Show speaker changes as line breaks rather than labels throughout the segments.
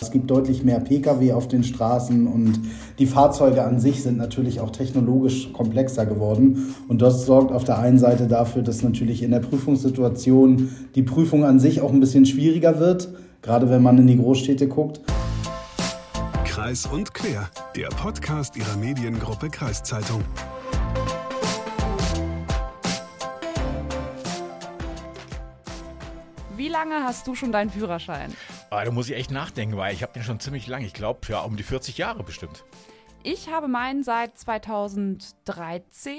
Es gibt deutlich mehr Pkw auf den Straßen und die Fahrzeuge an sich sind natürlich auch technologisch komplexer geworden. Und das sorgt auf der einen Seite dafür, dass natürlich in der Prüfungssituation die Prüfung an sich auch ein bisschen schwieriger wird, gerade wenn man in die Großstädte guckt.
Kreis und Quer, der Podcast Ihrer Mediengruppe Kreiszeitung.
Wie lange hast du schon deinen Führerschein?
Ah, da muss ich echt nachdenken, weil ich habe den schon ziemlich lang. Ich glaube, ja, um die 40 Jahre bestimmt.
Ich habe meinen seit 2013,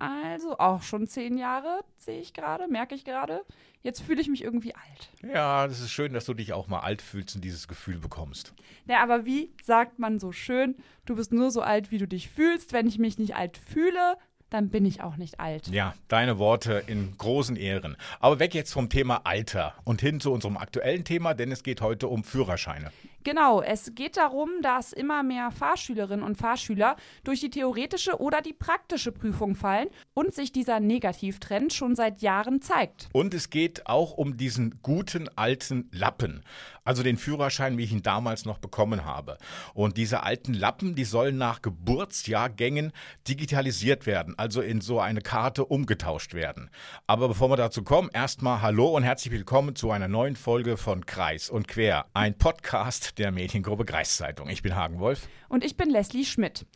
also auch schon zehn Jahre, sehe ich gerade, merke ich gerade. Jetzt fühle ich mich irgendwie alt.
Ja, das ist schön, dass du dich auch mal alt fühlst und dieses Gefühl bekommst.
Ja, aber wie sagt man so schön, du bist nur so alt, wie du dich fühlst. Wenn ich mich nicht alt fühle, dann bin ich auch nicht alt.
Ja, deine Worte in großen Ehren. Aber weg jetzt vom Thema Alter und hin zu unserem aktuellen Thema, denn es geht heute um Führerscheine.
Genau, es geht darum, dass immer mehr Fahrschülerinnen und Fahrschüler durch die theoretische oder die praktische Prüfung fallen und sich dieser Negativtrend schon seit Jahren zeigt.
Und es geht auch um diesen guten alten Lappen, also den Führerschein, wie ich ihn damals noch bekommen habe. Und diese alten Lappen, die sollen nach Geburtsjahrgängen digitalisiert werden, also in so eine Karte umgetauscht werden. Aber bevor wir dazu kommen, erstmal Hallo und herzlich willkommen zu einer neuen Folge von Kreis und Quer, ein Podcast der Mediengruppe Kreiszeitung. Ich bin Hagen Wolf.
Und ich bin Leslie Schmidt.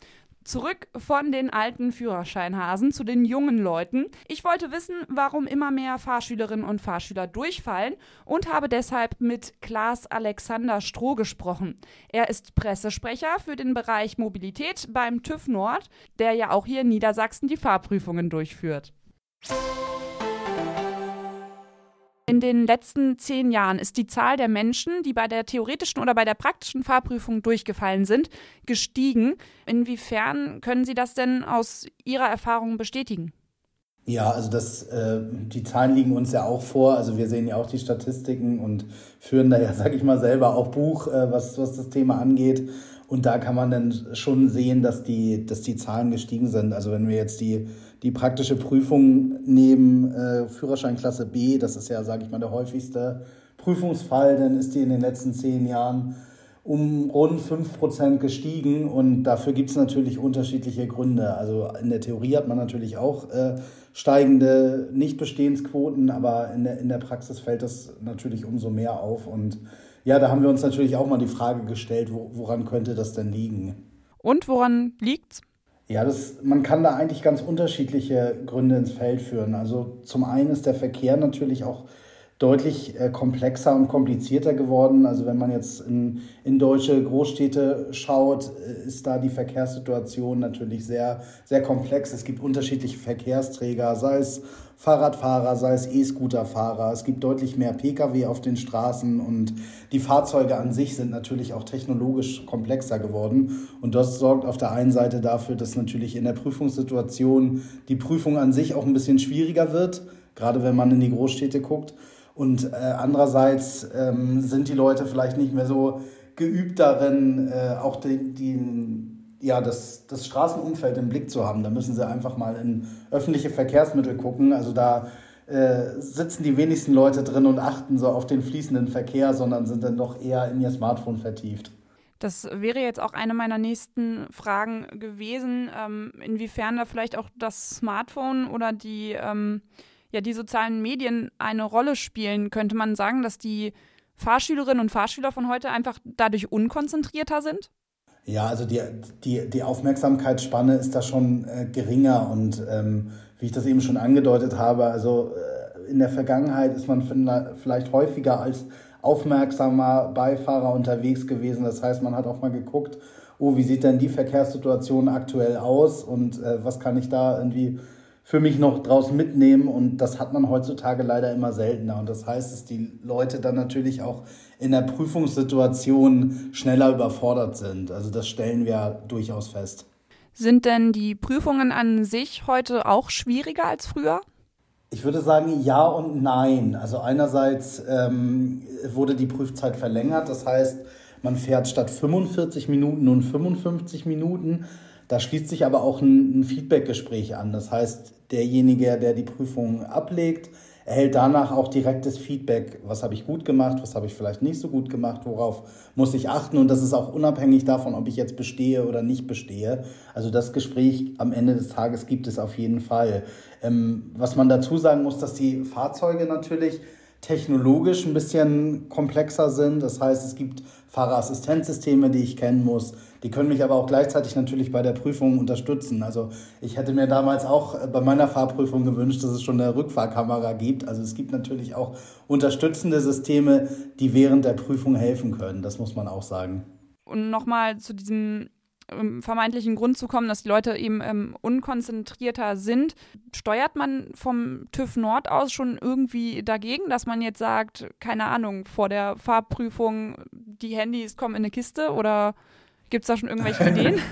Zurück von den alten Führerscheinhasen zu den jungen Leuten. Ich wollte wissen, warum immer mehr Fahrschülerinnen und Fahrschüler durchfallen und habe deshalb mit Klaas Alexander Stroh gesprochen. Er ist Pressesprecher für den Bereich Mobilität beim TÜV Nord, der ja auch hier in Niedersachsen die Fahrprüfungen durchführt. In den letzten zehn Jahren ist die Zahl der Menschen, die bei der theoretischen oder bei der praktischen Fahrprüfung durchgefallen sind, gestiegen. Inwiefern können Sie das denn aus Ihrer Erfahrung bestätigen?
Ja, also das, äh, die Zahlen liegen uns ja auch vor. Also wir sehen ja auch die Statistiken und führen da ja, sag ich mal, selber auch Buch, äh, was, was das Thema angeht. Und da kann man dann schon sehen, dass die, dass die Zahlen gestiegen sind. Also wenn wir jetzt die, die praktische Prüfung nehmen, äh, Führerscheinklasse B, das ist ja, sage ich mal, der häufigste Prüfungsfall, dann ist die in den letzten zehn Jahren um rund 5% gestiegen und dafür gibt es natürlich unterschiedliche Gründe. Also in der Theorie hat man natürlich auch äh, steigende Nichtbestehensquoten, aber in der, in der Praxis fällt das natürlich umso mehr auf und ja, da haben wir uns natürlich auch mal die Frage gestellt, wo, woran könnte das denn liegen?
Und woran liegt's?
Ja, das, man kann da eigentlich ganz unterschiedliche Gründe ins Feld führen. Also zum einen ist der Verkehr natürlich auch deutlich äh, komplexer und komplizierter geworden. Also wenn man jetzt in, in deutsche Großstädte schaut, äh, ist da die Verkehrssituation natürlich sehr, sehr komplex. Es gibt unterschiedliche Verkehrsträger, sei es Fahrradfahrer, sei es E-Scooterfahrer. Es gibt deutlich mehr Pkw auf den Straßen und die Fahrzeuge an sich sind natürlich auch technologisch komplexer geworden. Und das sorgt auf der einen Seite dafür, dass natürlich in der Prüfungssituation die Prüfung an sich auch ein bisschen schwieriger wird, gerade wenn man in die Großstädte guckt. Und äh, andererseits ähm, sind die Leute vielleicht nicht mehr so geübt darin, äh, auch die, die, ja, das, das Straßenumfeld im Blick zu haben. Da müssen sie einfach mal in öffentliche Verkehrsmittel gucken. Also da äh, sitzen die wenigsten Leute drin und achten so auf den fließenden Verkehr, sondern sind dann doch eher in ihr Smartphone vertieft.
Das wäre jetzt auch eine meiner nächsten Fragen gewesen, ähm, inwiefern da vielleicht auch das Smartphone oder die ähm, ja die sozialen Medien eine Rolle spielen, könnte man sagen, dass die Fahrschülerinnen und Fahrschüler von heute einfach dadurch unkonzentrierter sind?
Ja, also die, die, die Aufmerksamkeitsspanne ist da schon äh, geringer und ähm, wie ich das eben schon angedeutet habe, also äh, in der Vergangenheit ist man vielleicht häufiger als aufmerksamer Beifahrer unterwegs gewesen. Das heißt, man hat auch mal geguckt, oh, wie sieht denn die Verkehrssituation aktuell aus und äh, was kann ich da irgendwie für mich noch draußen mitnehmen und das hat man heutzutage leider immer seltener und das heißt, dass die Leute dann natürlich auch in der Prüfungssituation schneller überfordert sind. Also das stellen wir durchaus fest.
Sind denn die Prüfungen an sich heute auch schwieriger als früher?
Ich würde sagen ja und nein. Also einerseits ähm, wurde die Prüfzeit verlängert, das heißt, man fährt statt 45 Minuten nun 55 Minuten. Da schließt sich aber auch ein, ein Feedbackgespräch an. Das heißt, derjenige, der die Prüfung ablegt, erhält danach auch direktes Feedback, was habe ich gut gemacht, was habe ich vielleicht nicht so gut gemacht, worauf muss ich achten und das ist auch unabhängig davon, ob ich jetzt bestehe oder nicht bestehe. Also das Gespräch am Ende des Tages gibt es auf jeden Fall. Ähm, was man dazu sagen muss, dass die Fahrzeuge natürlich technologisch ein bisschen komplexer sind. Das heißt, es gibt Fahrerassistenzsysteme, die ich kennen muss. Die können mich aber auch gleichzeitig natürlich bei der Prüfung unterstützen. Also ich hätte mir damals auch bei meiner Fahrprüfung gewünscht, dass es schon eine Rückfahrkamera gibt. Also es gibt natürlich auch unterstützende Systeme, die während der Prüfung helfen können. Das muss man auch sagen.
Und nochmal zu diesem ähm, vermeintlichen Grund zu kommen, dass die Leute eben ähm, unkonzentrierter sind. Steuert man vom TÜV Nord aus schon irgendwie dagegen, dass man jetzt sagt, keine Ahnung, vor der Fahrprüfung, die Handys kommen in eine Kiste oder gibt es da schon irgendwelche Ideen?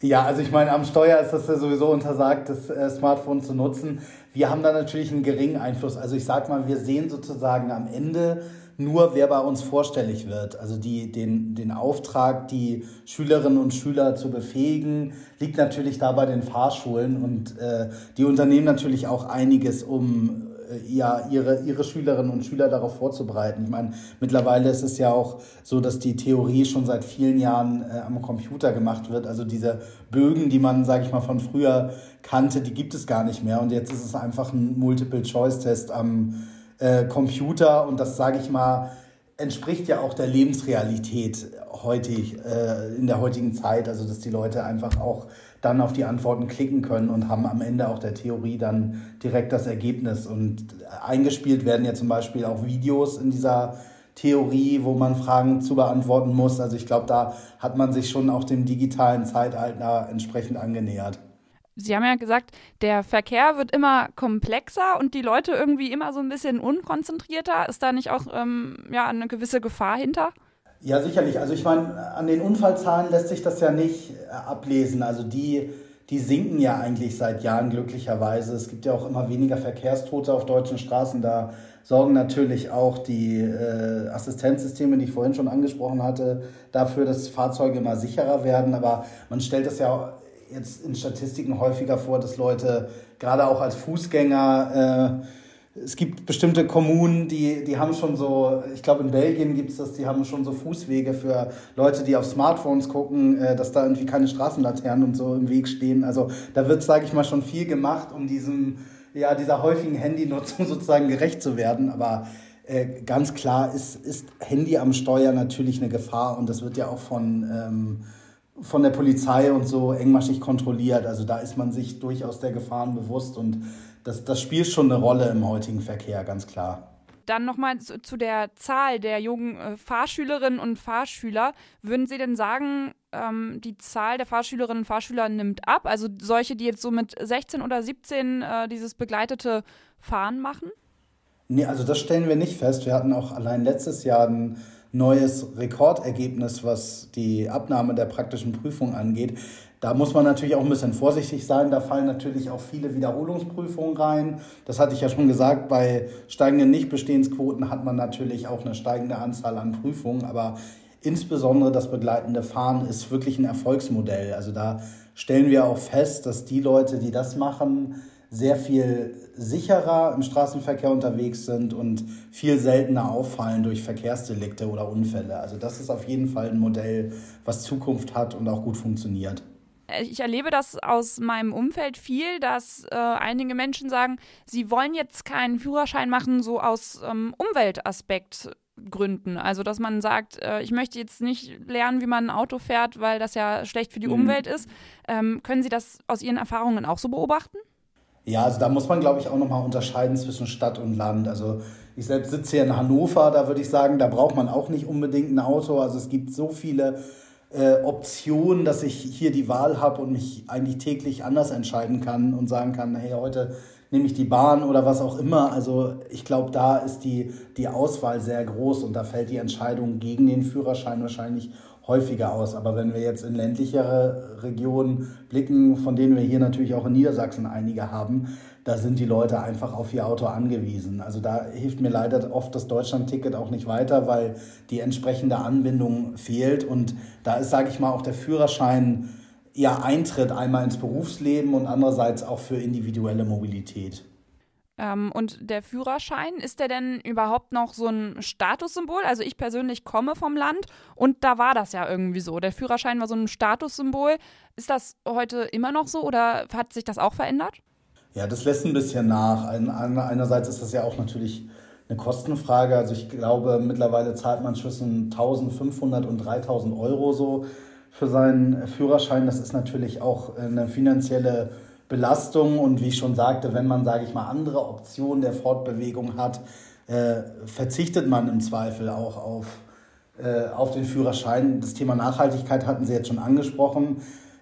Ja, also ich meine, am Steuer ist das ja sowieso untersagt, das äh, Smartphone zu nutzen. Wir haben da natürlich einen geringen Einfluss. Also ich sag mal, wir sehen sozusagen am Ende nur, wer bei uns vorstellig wird. Also die, den, den Auftrag, die Schülerinnen und Schüler zu befähigen, liegt natürlich da bei den Fahrschulen und äh, die unternehmen natürlich auch einiges, um ja, ihre, ihre Schülerinnen und Schüler darauf vorzubereiten. Ich meine, mittlerweile ist es ja auch so, dass die Theorie schon seit vielen Jahren äh, am Computer gemacht wird. Also diese Bögen, die man, sage ich mal, von früher kannte, die gibt es gar nicht mehr. Und jetzt ist es einfach ein Multiple-Choice-Test am äh, Computer und das, sage ich mal, entspricht ja auch der Lebensrealität heutig, äh, in der heutigen Zeit. Also, dass die Leute einfach auch dann auf die Antworten klicken können und haben am Ende auch der Theorie dann direkt das Ergebnis. Und eingespielt werden ja zum Beispiel auch Videos in dieser Theorie, wo man Fragen zu beantworten muss. Also ich glaube, da hat man sich schon auch dem digitalen Zeitalter entsprechend angenähert.
Sie haben ja gesagt, der Verkehr wird immer komplexer und die Leute irgendwie immer so ein bisschen unkonzentrierter. Ist da nicht auch ähm, ja, eine gewisse Gefahr hinter?
Ja, sicherlich. Also ich meine, an den Unfallzahlen lässt sich das ja nicht äh, ablesen. Also die, die sinken ja eigentlich seit Jahren glücklicherweise. Es gibt ja auch immer weniger Verkehrstote auf deutschen Straßen. Da sorgen natürlich auch die äh, Assistenzsysteme, die ich vorhin schon angesprochen hatte, dafür, dass Fahrzeuge immer sicherer werden. Aber man stellt das ja jetzt in Statistiken häufiger vor, dass Leute gerade auch als Fußgänger, äh, es gibt bestimmte Kommunen, die, die haben schon so, ich glaube in Belgien gibt es das, die haben schon so Fußwege für Leute, die auf Smartphones gucken, äh, dass da irgendwie keine Straßenlaternen und so im Weg stehen. Also da wird, sage ich mal, schon viel gemacht, um diesem, ja, dieser häufigen Handynutzung sozusagen gerecht zu werden. Aber äh, ganz klar ist, ist Handy am Steuer natürlich eine Gefahr und das wird ja auch von... Ähm, von der Polizei und so engmaschig kontrolliert. Also da ist man sich durchaus der Gefahren bewusst und das, das spielt schon eine Rolle im heutigen Verkehr, ganz klar.
Dann nochmal zu, zu der Zahl der jungen äh, Fahrschülerinnen und Fahrschüler. Würden Sie denn sagen, ähm, die Zahl der Fahrschülerinnen und Fahrschüler nimmt ab? Also solche, die jetzt so mit 16 oder 17 äh, dieses begleitete Fahren machen?
Nee, also das stellen wir nicht fest. Wir hatten auch allein letztes Jahr einen neues Rekordergebnis, was die Abnahme der praktischen Prüfung angeht. Da muss man natürlich auch ein bisschen vorsichtig sein. Da fallen natürlich auch viele Wiederholungsprüfungen rein. Das hatte ich ja schon gesagt. Bei steigenden Nichtbestehensquoten hat man natürlich auch eine steigende Anzahl an Prüfungen. Aber insbesondere das begleitende Fahren ist wirklich ein Erfolgsmodell. Also da stellen wir auch fest, dass die Leute, die das machen, sehr viel sicherer im Straßenverkehr unterwegs sind und viel seltener auffallen durch Verkehrsdelikte oder Unfälle. Also das ist auf jeden Fall ein Modell, was Zukunft hat und auch gut funktioniert.
Ich erlebe das aus meinem Umfeld viel, dass äh, einige Menschen sagen, sie wollen jetzt keinen Führerschein machen, so aus ähm, Umweltaspekt. Gründen. Also, dass man sagt, äh, ich möchte jetzt nicht lernen, wie man ein Auto fährt, weil das ja schlecht für die mhm. Umwelt ist. Ähm, können Sie das aus Ihren Erfahrungen auch so beobachten?
Ja, also da muss man, glaube ich, auch nochmal unterscheiden zwischen Stadt und Land. Also ich selbst sitze hier in Hannover, da würde ich sagen, da braucht man auch nicht unbedingt ein Auto. Also es gibt so viele äh, Optionen, dass ich hier die Wahl habe und mich eigentlich täglich anders entscheiden kann und sagen kann, hey, heute nehme ich die Bahn oder was auch immer. Also ich glaube, da ist die, die Auswahl sehr groß und da fällt die Entscheidung gegen den Führerschein wahrscheinlich häufiger aus. Aber wenn wir jetzt in ländlichere Regionen blicken, von denen wir hier natürlich auch in Niedersachsen einige haben, da sind die Leute einfach auf ihr Auto angewiesen. Also da hilft mir leider oft das Deutschland-Ticket auch nicht weiter, weil die entsprechende Anbindung fehlt. Und da ist, sage ich mal, auch der Führerschein ja Eintritt einmal ins Berufsleben und andererseits auch für individuelle Mobilität.
Ähm, und der Führerschein, ist der denn überhaupt noch so ein Statussymbol? Also ich persönlich komme vom Land und da war das ja irgendwie so. Der Führerschein war so ein Statussymbol. Ist das heute immer noch so oder hat sich das auch verändert?
Ja, das lässt ein bisschen nach. Einerseits ist das ja auch natürlich eine Kostenfrage. Also ich glaube, mittlerweile zahlt man zwischen 1500 und 3000 Euro so für seinen Führerschein. Das ist natürlich auch eine finanzielle Belastung. Und wie ich schon sagte, wenn man, sage ich mal, andere Optionen der Fortbewegung hat, äh, verzichtet man im Zweifel auch auf, äh, auf den Führerschein. Das Thema Nachhaltigkeit hatten Sie jetzt schon angesprochen.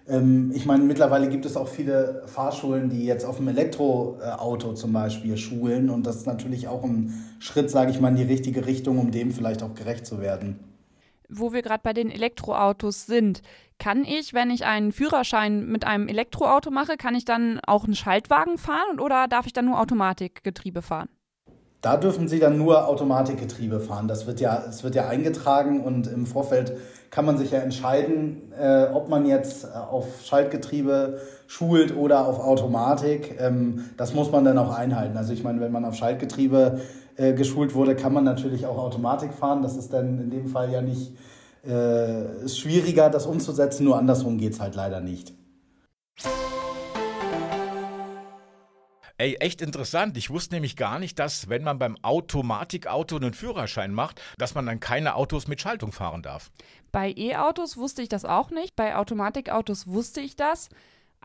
Ähm, ich meine, mittlerweile gibt es auch viele Fahrschulen, die jetzt auf dem Elektroauto zum Beispiel schulen. Und das ist natürlich auch ein Schritt, sage ich mal, in die richtige Richtung, um dem vielleicht auch gerecht zu werden.
Wo wir gerade bei den Elektroautos sind, kann ich, wenn ich einen Führerschein mit einem Elektroauto mache, kann ich dann auch einen Schaltwagen fahren oder darf ich dann nur Automatikgetriebe fahren?
Da dürfen Sie dann nur Automatikgetriebe fahren. Das wird ja, es wird ja eingetragen und im Vorfeld kann man sich ja entscheiden, äh, ob man jetzt äh, auf Schaltgetriebe schult oder auf Automatik. Ähm, das muss man dann auch einhalten. Also ich meine, wenn man auf Schaltgetriebe äh, geschult wurde, kann man natürlich auch Automatik fahren. Das ist dann in dem Fall ja nicht äh, ist schwieriger, das umzusetzen. Nur andersrum geht es halt leider nicht.
Ey, echt interessant. Ich wusste nämlich gar nicht, dass, wenn man beim Automatikauto einen Führerschein macht, dass man dann keine Autos mit Schaltung fahren darf.
Bei E-Autos wusste ich das auch nicht. Bei Automatikautos wusste ich das.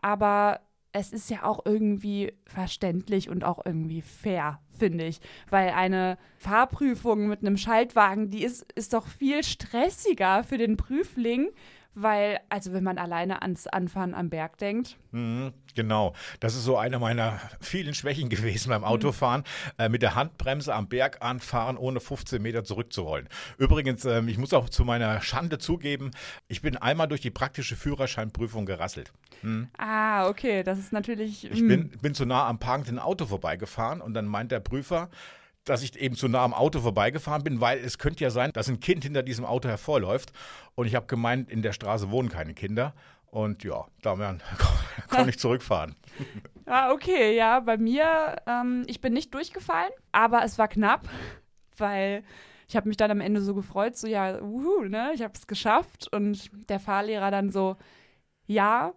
Aber es ist ja auch irgendwie verständlich und auch irgendwie fair, finde ich. Weil eine Fahrprüfung mit einem Schaltwagen, die ist, ist doch viel stressiger für den Prüfling, weil, also wenn man alleine ans Anfahren am Berg denkt.
Mhm, genau. Das ist so eine meiner vielen Schwächen gewesen beim Autofahren. Mhm. Äh, mit der Handbremse am Berg anfahren, ohne 15 Meter zurückzurollen. Übrigens, ähm, ich muss auch zu meiner Schande zugeben, ich bin einmal durch die praktische Führerscheinprüfung gerasselt.
Mhm. Ah, okay. Das ist natürlich.
Ich bin, hm. bin zu nah am parkenden Auto vorbeigefahren und dann meint der Prüfer, dass ich eben zu nah am Auto vorbeigefahren bin, weil es könnte ja sein, dass ein Kind hinter diesem Auto hervorläuft. Und ich habe gemeint, in der Straße wohnen keine Kinder. Und ja, da kann ich zurückfahren.
Ah, okay, ja, bei mir, ähm, ich bin nicht durchgefallen, aber es war knapp, weil ich habe mich dann am Ende so gefreut, so ja, uhu, ne, ich habe es geschafft. Und der Fahrlehrer dann so, ja,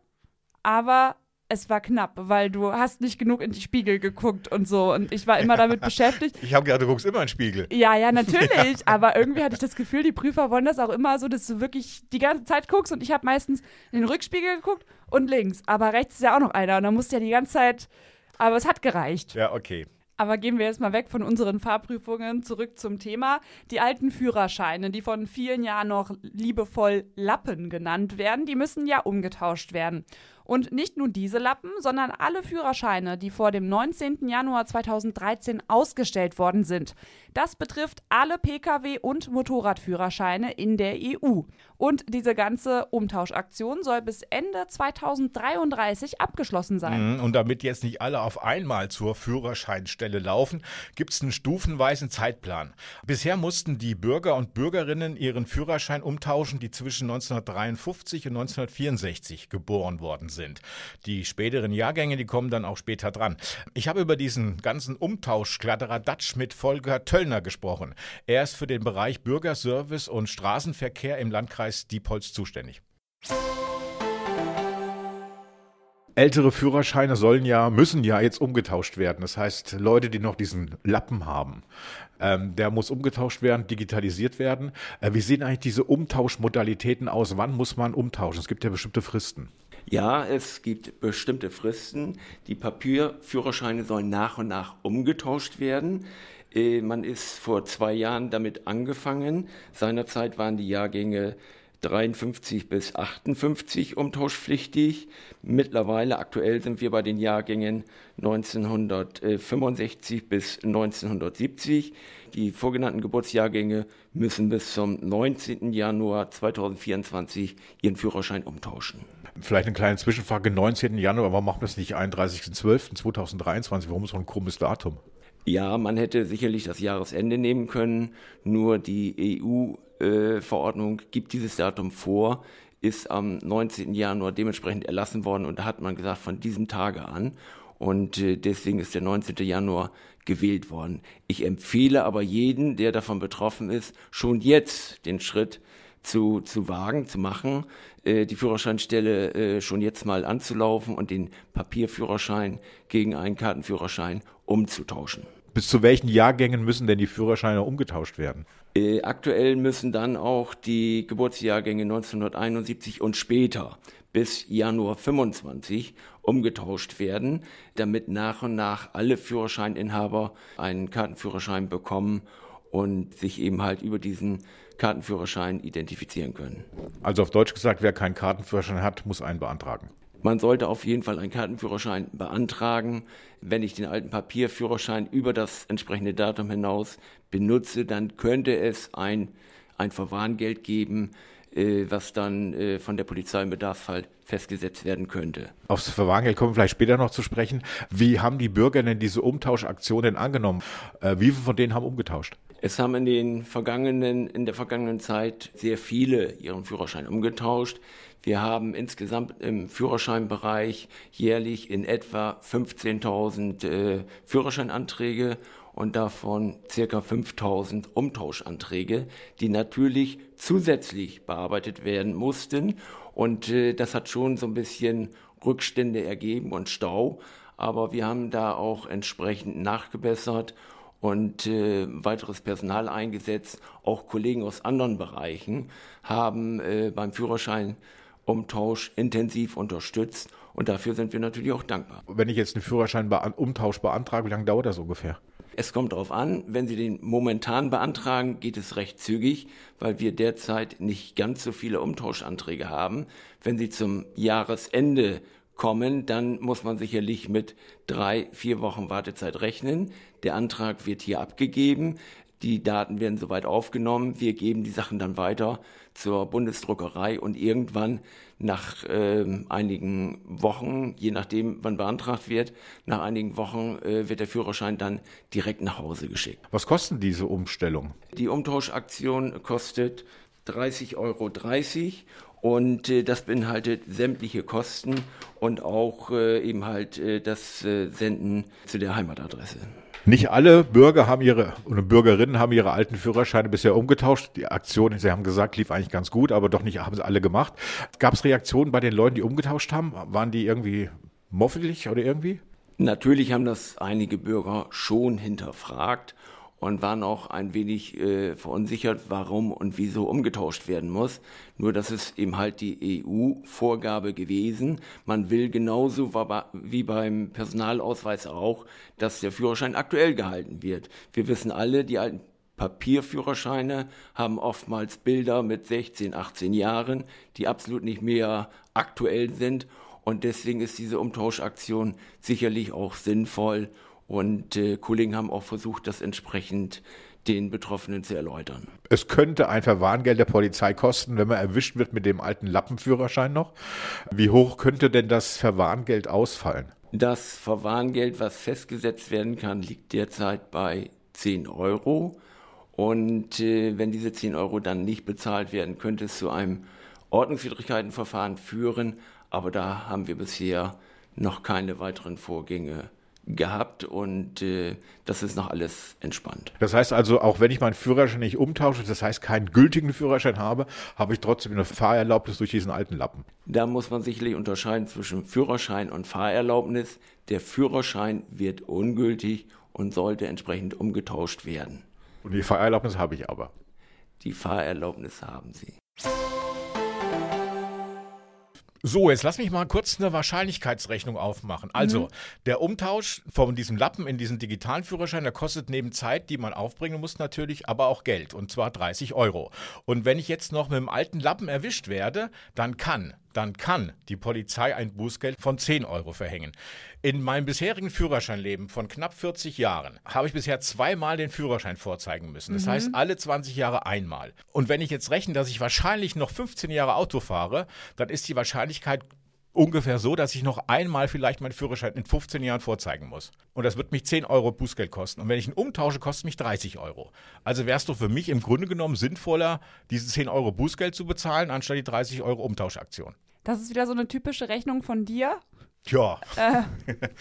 aber es war knapp, weil du hast nicht genug in die Spiegel geguckt und so. Und ich war immer damit beschäftigt.
Ich habe gedacht, du guckst immer in den Spiegel.
Ja, ja, natürlich. Ja. Aber irgendwie hatte ich das Gefühl, die Prüfer wollen das auch immer so, dass du wirklich die ganze Zeit guckst. Und ich habe meistens in den Rückspiegel geguckt und links. Aber rechts ist ja auch noch einer. Und dann musst du ja die ganze Zeit. Aber es hat gereicht.
Ja, okay.
Aber gehen wir jetzt mal weg von unseren Fahrprüfungen zurück zum Thema. Die alten Führerscheine, die von vielen Jahren noch liebevoll Lappen genannt werden, die müssen ja umgetauscht werden. Und nicht nur diese Lappen, sondern alle Führerscheine, die vor dem 19. Januar 2013 ausgestellt worden sind. Das betrifft alle Pkw- und Motorradführerscheine in der EU. Und diese ganze Umtauschaktion soll bis Ende 2033 abgeschlossen sein.
Mhm, und damit jetzt nicht alle auf einmal zur Führerscheinstelle laufen, gibt es einen stufenweisen Zeitplan. Bisher mussten die Bürger und Bürgerinnen ihren Führerschein umtauschen, die zwischen 1953 und 1964 geboren worden sind. Die späteren Jahrgänge, die kommen dann auch später dran. Ich habe über diesen ganzen Umtausch Kladderadatsch mit Volker Töllner gesprochen. Er ist für den Bereich Bürgerservice und Straßenverkehr im Landkreis Landkreis Diepholz zuständig. Ältere Führerscheine sollen ja, müssen ja jetzt umgetauscht werden. Das heißt, Leute, die noch diesen Lappen haben, ähm, der muss umgetauscht werden, digitalisiert werden. Äh, wie sehen eigentlich diese Umtauschmodalitäten aus? Wann muss man umtauschen? Es gibt ja bestimmte Fristen.
Ja, es gibt bestimmte Fristen. Die Papierführerscheine sollen nach und nach umgetauscht werden. Äh, man ist vor zwei Jahren damit angefangen. Seinerzeit waren die Jahrgänge 53 bis 58 umtauschpflichtig. Mittlerweile, aktuell sind wir bei den Jahrgängen 1965 bis 1970. Die vorgenannten Geburtsjahrgänge müssen bis zum 19. Januar 2024 ihren Führerschein umtauschen.
Vielleicht eine kleine Zwischenfrage, 19. Januar, warum macht man das nicht 31.12.2023? Warum so ein krummes Datum?
Ja, man hätte sicherlich das Jahresende nehmen können, nur die EU-Verordnung äh, gibt dieses Datum vor, ist am 19. Januar dementsprechend erlassen worden und da hat man gesagt, von diesem Tage an. und äh, deswegen ist der 19. Januar gewählt worden. Ich empfehle aber jeden, der davon betroffen ist, schon jetzt den Schritt zu, zu wagen, zu machen, äh, die Führerscheinstelle äh, schon jetzt mal anzulaufen und den Papierführerschein gegen einen Kartenführerschein umzutauschen.
Bis zu welchen Jahrgängen müssen denn die Führerscheine umgetauscht werden?
Äh, aktuell müssen dann auch die Geburtsjahrgänge 1971 und später bis Januar 25 umgetauscht werden, damit nach und nach alle Führerscheininhaber einen Kartenführerschein bekommen und sich eben halt über diesen Kartenführerschein identifizieren können.
Also auf Deutsch gesagt, wer keinen Kartenführerschein hat, muss einen beantragen.
Man sollte auf jeden Fall einen Kartenführerschein beantragen. Wenn ich den alten Papierführerschein über das entsprechende Datum hinaus benutze, dann könnte es ein, ein Verwarngeld geben, äh, was dann äh, von der Polizei im Bedarfsfall festgesetzt werden könnte.
Aufs Verwarngeld kommen wir vielleicht später noch zu sprechen. Wie haben die Bürger denn diese Umtauschaktionen angenommen? Äh, wie viele von denen haben umgetauscht?
Es haben in den vergangenen, in der vergangenen Zeit sehr viele ihren Führerschein umgetauscht. Wir haben insgesamt im Führerscheinbereich jährlich in etwa 15.000 äh, Führerscheinanträge und davon circa 5000 Umtauschanträge, die natürlich zusätzlich bearbeitet werden mussten. Und äh, das hat schon so ein bisschen Rückstände ergeben und Stau. Aber wir haben da auch entsprechend nachgebessert und äh, weiteres Personal eingesetzt. Auch Kollegen aus anderen Bereichen haben äh, beim Führerscheinumtausch intensiv unterstützt und dafür sind wir natürlich auch dankbar.
Wenn ich jetzt einen Führerscheinumtausch beantrage, wie lange dauert das ungefähr?
Es kommt darauf an, wenn Sie den momentan beantragen, geht es recht zügig, weil wir derzeit nicht ganz so viele Umtauschanträge haben. Wenn Sie zum Jahresende kommen, dann muss man sicherlich mit drei, vier Wochen Wartezeit rechnen. Der Antrag wird hier abgegeben. Die Daten werden soweit aufgenommen. Wir geben die Sachen dann weiter zur Bundesdruckerei und irgendwann nach äh, einigen Wochen, je nachdem wann beantragt wird, nach einigen Wochen äh, wird der Führerschein dann direkt nach Hause geschickt.
Was kosten diese Umstellung?
Die Umtauschaktion kostet 30,30 Euro und äh, das beinhaltet sämtliche Kosten und auch äh, eben halt äh, das äh, Senden zu der Heimatadresse.
Nicht alle Bürger haben ihre und Bürgerinnen haben ihre alten Führerscheine bisher umgetauscht. Die Aktion, Sie haben gesagt, lief eigentlich ganz gut, aber doch nicht haben sie alle gemacht. Gab es Reaktionen bei den Leuten, die umgetauscht haben? Waren die irgendwie moffelig oder irgendwie?
Natürlich haben das einige Bürger schon hinterfragt und waren auch ein wenig äh, verunsichert, warum und wieso umgetauscht werden muss. Nur das ist eben halt die EU-Vorgabe gewesen. Man will genauso wie beim Personalausweis auch, dass der Führerschein aktuell gehalten wird. Wir wissen alle, die alten Papierführerscheine haben oftmals Bilder mit 16, 18 Jahren, die absolut nicht mehr aktuell sind. Und deswegen ist diese Umtauschaktion sicherlich auch sinnvoll und äh, Kollegen haben auch versucht, das entsprechend den Betroffenen zu erläutern.
Es könnte ein Verwarngeld der Polizei kosten, wenn man erwischt wird mit dem alten Lappenführerschein noch. Wie hoch könnte denn das Verwarngeld ausfallen?
Das Verwarngeld, was festgesetzt werden kann, liegt derzeit bei 10 Euro. Und äh, wenn diese 10 Euro dann nicht bezahlt werden, könnte es zu einem Ordnungswidrigkeitenverfahren führen. Aber da haben wir bisher noch keine weiteren Vorgänge gehabt und äh, das ist noch alles entspannt.
Das heißt also, auch wenn ich meinen Führerschein nicht umtausche, das heißt keinen gültigen Führerschein habe, habe ich trotzdem eine Fahrerlaubnis durch diesen alten Lappen.
Da muss man sicherlich unterscheiden zwischen Führerschein und Fahrerlaubnis. Der Führerschein wird ungültig und sollte entsprechend umgetauscht werden.
Und die Fahrerlaubnis habe ich aber.
Die Fahrerlaubnis haben Sie.
So, jetzt lass mich mal kurz eine Wahrscheinlichkeitsrechnung aufmachen. Also, mhm. der Umtausch von diesem Lappen in diesen digitalen Führerschein, der kostet neben Zeit, die man aufbringen muss, natürlich aber auch Geld. Und zwar 30 Euro. Und wenn ich jetzt noch mit dem alten Lappen erwischt werde, dann kann dann kann die Polizei ein Bußgeld von 10 Euro verhängen. In meinem bisherigen Führerscheinleben von knapp 40 Jahren habe ich bisher zweimal den Führerschein vorzeigen müssen. Das mhm. heißt, alle 20 Jahre einmal. Und wenn ich jetzt rechne, dass ich wahrscheinlich noch 15 Jahre Auto fahre, dann ist die Wahrscheinlichkeit ungefähr so, dass ich noch einmal vielleicht meinen Führerschein in 15 Jahren vorzeigen muss. Und das wird mich 10 Euro Bußgeld kosten. Und wenn ich ihn umtausche, kostet mich 30 Euro. Also wäre es doch für mich im Grunde genommen sinnvoller, diese 10 Euro Bußgeld zu bezahlen, anstatt die 30 Euro Umtauschaktion.
Das ist wieder so eine typische Rechnung von dir.
Ja.
Äh,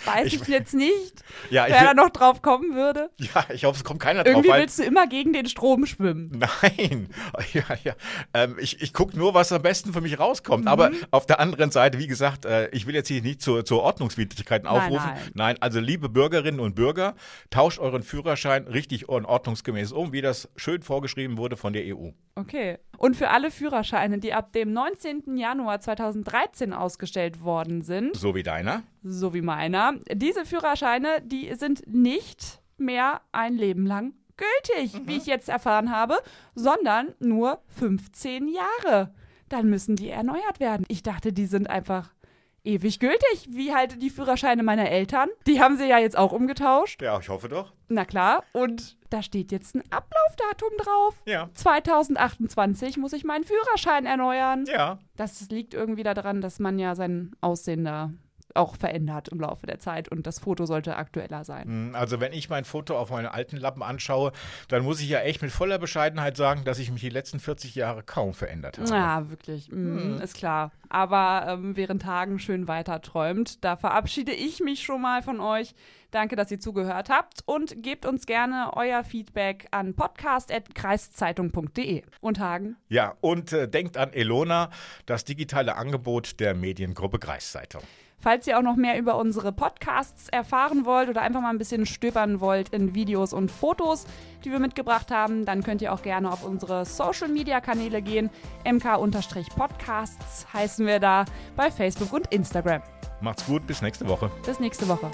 weiß ich,
Ich-
jetzt nicht,
Ja, ich,
wer da noch drauf kommen würde.
ja, ich hoffe, es kommt keiner drauf.
Irgendwie willst du immer gegen den Strom schwimmen.
Nein, ja, ja. Ähm, ich ich gucke nur, was am besten für mich rauskommt.
Mhm.
Aber auf der anderen Seite, wie gesagt, äh, ich will jetzt hier nicht zur, zur Ordnungswidrigkeiten
Nein,
aufrufen.
nein.
also liebe Bürgerinnen und Bürger, tauscht euren Führerschein richtig und ordnungsgemäß um, wie das schön vorgeschrieben wurde von der EU.
Okay. Und für alle Führerscheine, die ab dem 19. Januar 2013 ausgestellt worden sind,
So wie deiner.
so wie meiner, diese Führerscheine, die sind nicht mehr ein Leben lang gültig, wie ich jetzt erfahren habe, sondern nur 15 Jahre. Dann müssen die erneuert werden. Ich dachte, die sind einfach ewig gültig, wie halt die Führerscheine meiner Eltern. Die haben sie ja jetzt auch umgetauscht.
Ja, ich hoffe doch.
Na klar. Und da steht jetzt ein Ablaufdatum drauf.
Ja.
2028 muss ich meinen Führerschein erneuern.
Ja.
Das liegt irgendwie daran, dass man ja sein Aussehen da auch verändert im Laufe der Zeit und das Foto sollte aktueller sein.
Hm, Also wenn ich mein Foto auf meinen alten Lappen anschaue, dann muss ich ja echt mit voller Bescheidenheit sagen, dass ich mich die letzten 40 Jahre kaum verändert habe.
Ja, wirklich, mm, ist klar. Aber ähm, während Tagen schön weiter träumt, da verabschiede ich mich schon mal von euch. Danke, dass ihr zugehört habt und gebt uns gerne euer Feedback an podcast.kreiszeitung.de. Und Hagen,
Ja, und äh, denkt an Elona, das digitale Angebot der Mediengruppe Kreiszeitung.
Falls ihr auch noch mehr über unsere Podcasts erfahren wollt oder einfach mal ein bisschen stöbern wollt in Videos und Fotos, die wir mitgebracht haben, dann könnt ihr auch gerne auf unsere Social Media Kanäle gehen. MK-Podcasts heißen wir da bei Facebook und Instagram.
Macht's gut, bis nächste Woche.
Bis nächste Woche.